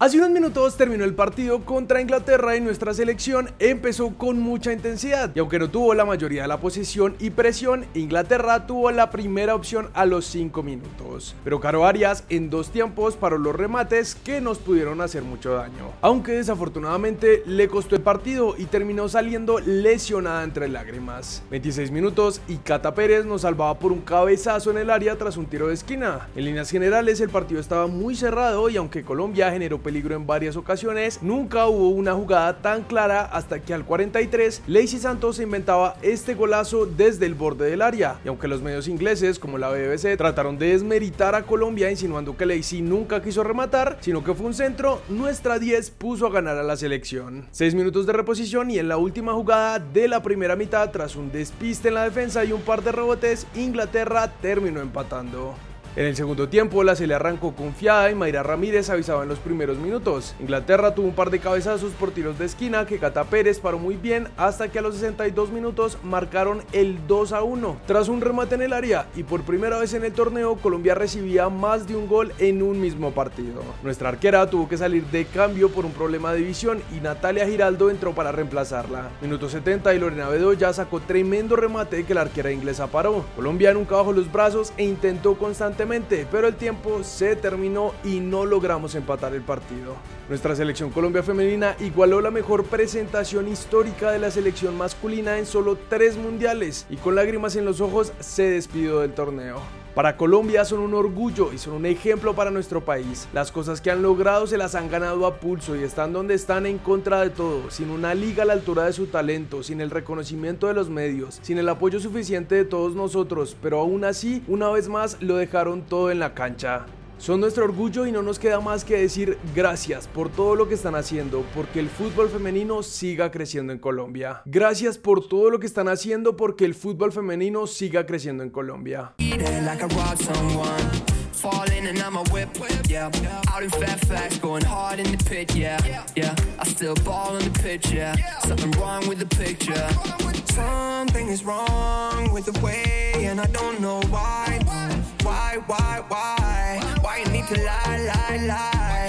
Hace unos minutos terminó el partido contra Inglaterra y nuestra selección empezó con mucha intensidad y aunque no tuvo la mayoría de la posesión y presión, Inglaterra tuvo la primera opción a los 5 minutos. Pero Caro Arias en dos tiempos paró los remates que nos pudieron hacer mucho daño. Aunque desafortunadamente le costó el partido y terminó saliendo lesionada entre lágrimas. 26 minutos y Cata Pérez nos salvaba por un cabezazo en el área tras un tiro de esquina. En líneas generales el partido estaba muy cerrado y aunque Colombia generó peligro en varias ocasiones, nunca hubo una jugada tan clara hasta que al 43 Lacey Santos inventaba este golazo desde el borde del área. Y aunque los medios ingleses como la BBC trataron de desmeritar a Colombia insinuando que Lacey nunca quiso rematar, sino que fue un centro, nuestra 10 puso a ganar a la selección. 6 minutos de reposición y en la última jugada de la primera mitad tras un despiste en la defensa y un par de rebotes, Inglaterra terminó empatando. En el segundo tiempo, la se le arrancó confiada y Mayra Ramírez avisaba en los primeros minutos. Inglaterra tuvo un par de cabezazos por tiros de esquina que Cata Pérez paró muy bien hasta que a los 62 minutos marcaron el 2 a 1. Tras un remate en el área y por primera vez en el torneo, Colombia recibía más de un gol en un mismo partido. Nuestra arquera tuvo que salir de cambio por un problema de visión y Natalia Giraldo entró para reemplazarla. Minuto 70 y Lorena Bedoya sacó tremendo remate que la arquera inglesa paró. Colombia nunca bajó los brazos e intentó constantemente pero el tiempo se terminó y no logramos empatar el partido. Nuestra selección Colombia femenina igualó la mejor presentación histórica de la selección masculina en solo tres mundiales y con lágrimas en los ojos se despidió del torneo. Para Colombia son un orgullo y son un ejemplo para nuestro país. Las cosas que han logrado se las han ganado a pulso y están donde están en contra de todo, sin una liga a la altura de su talento, sin el reconocimiento de los medios, sin el apoyo suficiente de todos nosotros, pero aún así, una vez más, lo dejaron todo en la cancha. Son nuestro orgullo y no nos queda más que decir gracias por todo lo que están haciendo, porque el fútbol femenino siga creciendo en Colombia. Gracias por todo lo que están haciendo, porque el fútbol femenino siga creciendo en Colombia. Why, why, why? to lie, lie, lie.